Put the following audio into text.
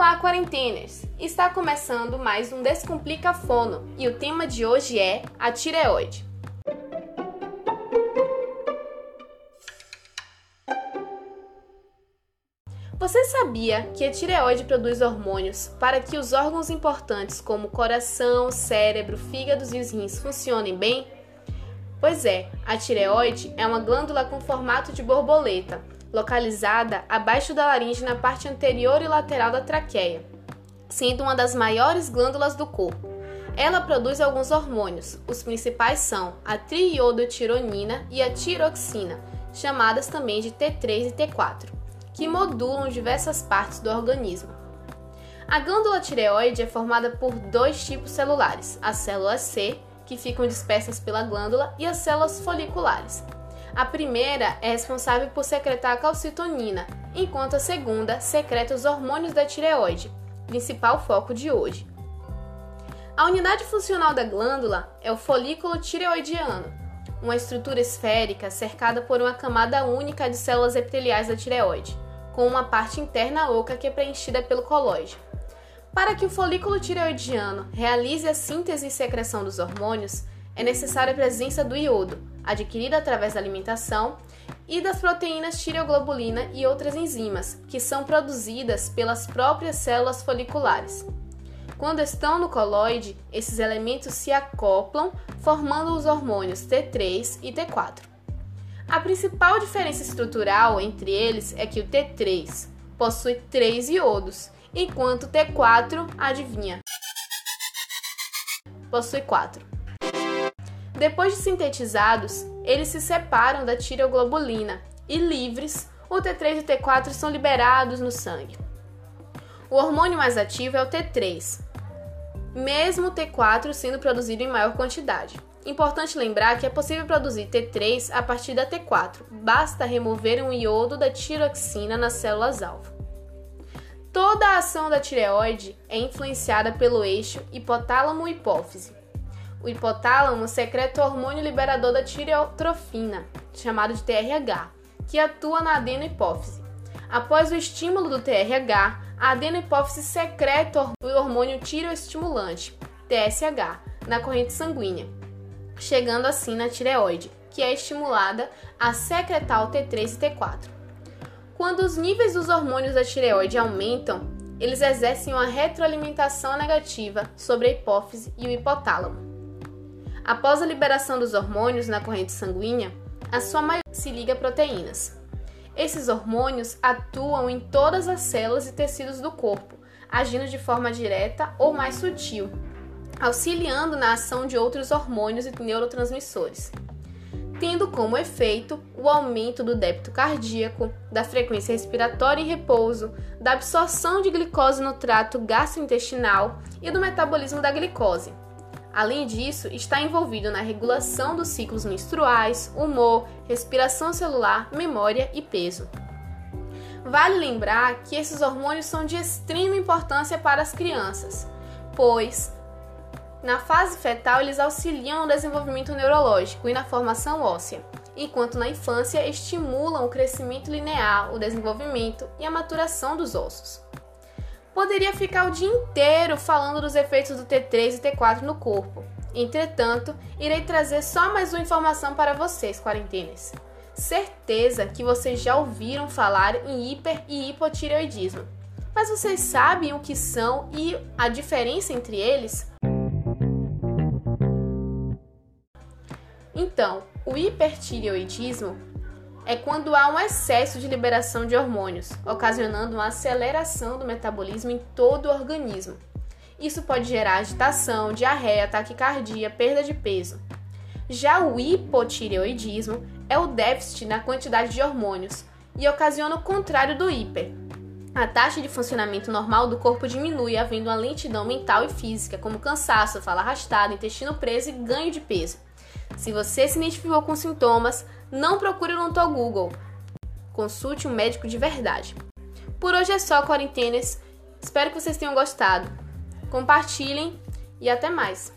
Olá, quarenteners! Está começando mais um Descomplica Fono e o tema de hoje é a tireoide. Você sabia que a tireoide produz hormônios para que os órgãos importantes como coração, cérebro, fígados e os rins funcionem bem? Pois é, a tireoide é uma glândula com formato de borboleta localizada abaixo da laringe na parte anterior e lateral da traqueia, sendo uma das maiores glândulas do corpo. Ela produz alguns hormônios. Os principais são a triiodotironina e a tiroxina, chamadas também de T3 e T4, que modulam diversas partes do organismo. A glândula tireoide é formada por dois tipos celulares: as células C, que ficam dispersas pela glândula, e as células foliculares, a primeira é responsável por secretar a calcitonina, enquanto a segunda secreta os hormônios da tireoide, principal foco de hoje. A unidade funcional da glândula é o folículo tireoidiano, uma estrutura esférica cercada por uma camada única de células epiteliais da tireoide, com uma parte interna oca que é preenchida pelo colóide. Para que o folículo tireoidiano realize a síntese e secreção dos hormônios, é necessária a presença do iodo, adquirida através da alimentação, e das proteínas tireoglobulina e outras enzimas, que são produzidas pelas próprias células foliculares. Quando estão no coloide, esses elementos se acoplam, formando os hormônios T3 e T4. A principal diferença estrutural entre eles é que o T3 possui três iodos, enquanto o T4, adivinha, possui quatro. Depois de sintetizados, eles se separam da tireoglobulina e livres, o T3 e o T4 são liberados no sangue. O hormônio mais ativo é o T3, mesmo o T4 sendo produzido em maior quantidade. Importante lembrar que é possível produzir T3 a partir da T4, basta remover um iodo da tiroxina nas células-alvo. Toda a ação da tireoide é influenciada pelo eixo hipotálamo-hipófise, o hipotálamo secreta o hormônio liberador da tireotrofina, chamado de TRH, que atua na adenohipófise. Após o estímulo do TRH, a adenohipófise secreta o hormônio tireoestimulante, TSH, na corrente sanguínea, chegando assim na tireoide, que é estimulada a secretar o T3 e T4. Quando os níveis dos hormônios da tireoide aumentam, eles exercem uma retroalimentação negativa sobre a hipófise e o hipotálamo. Após a liberação dos hormônios na corrente sanguínea, a sua maioria se liga a proteínas. Esses hormônios atuam em todas as células e tecidos do corpo, agindo de forma direta ou mais sutil, auxiliando na ação de outros hormônios e neurotransmissores, tendo como efeito o aumento do débito cardíaco, da frequência respiratória em repouso, da absorção de glicose no trato gastrointestinal e do metabolismo da glicose Além disso, está envolvido na regulação dos ciclos menstruais, humor, respiração celular, memória e peso. Vale lembrar que esses hormônios são de extrema importância para as crianças, pois na fase fetal eles auxiliam no desenvolvimento neurológico e na formação óssea, enquanto na infância estimulam o crescimento linear, o desenvolvimento e a maturação dos ossos. Poderia ficar o dia inteiro falando dos efeitos do T3 e T4 no corpo. Entretanto, irei trazer só mais uma informação para vocês, quarentenas. Certeza que vocês já ouviram falar em hiper e hipotireoidismo. Mas vocês sabem o que são e a diferença entre eles? Então, o hipertireoidismo é quando há um excesso de liberação de hormônios, ocasionando uma aceleração do metabolismo em todo o organismo. Isso pode gerar agitação, diarreia, taquicardia, perda de peso. Já o hipotireoidismo é o déficit na quantidade de hormônios e ocasiona o contrário do hiper. A taxa de funcionamento normal do corpo diminui, havendo uma lentidão mental e física, como cansaço, fala arrastada, intestino preso e ganho de peso. Se você se identificou com sintomas, não procure no teu Google. Consulte um médico de verdade. Por hoje é só, quarentenas. Espero que vocês tenham gostado. Compartilhem e até mais.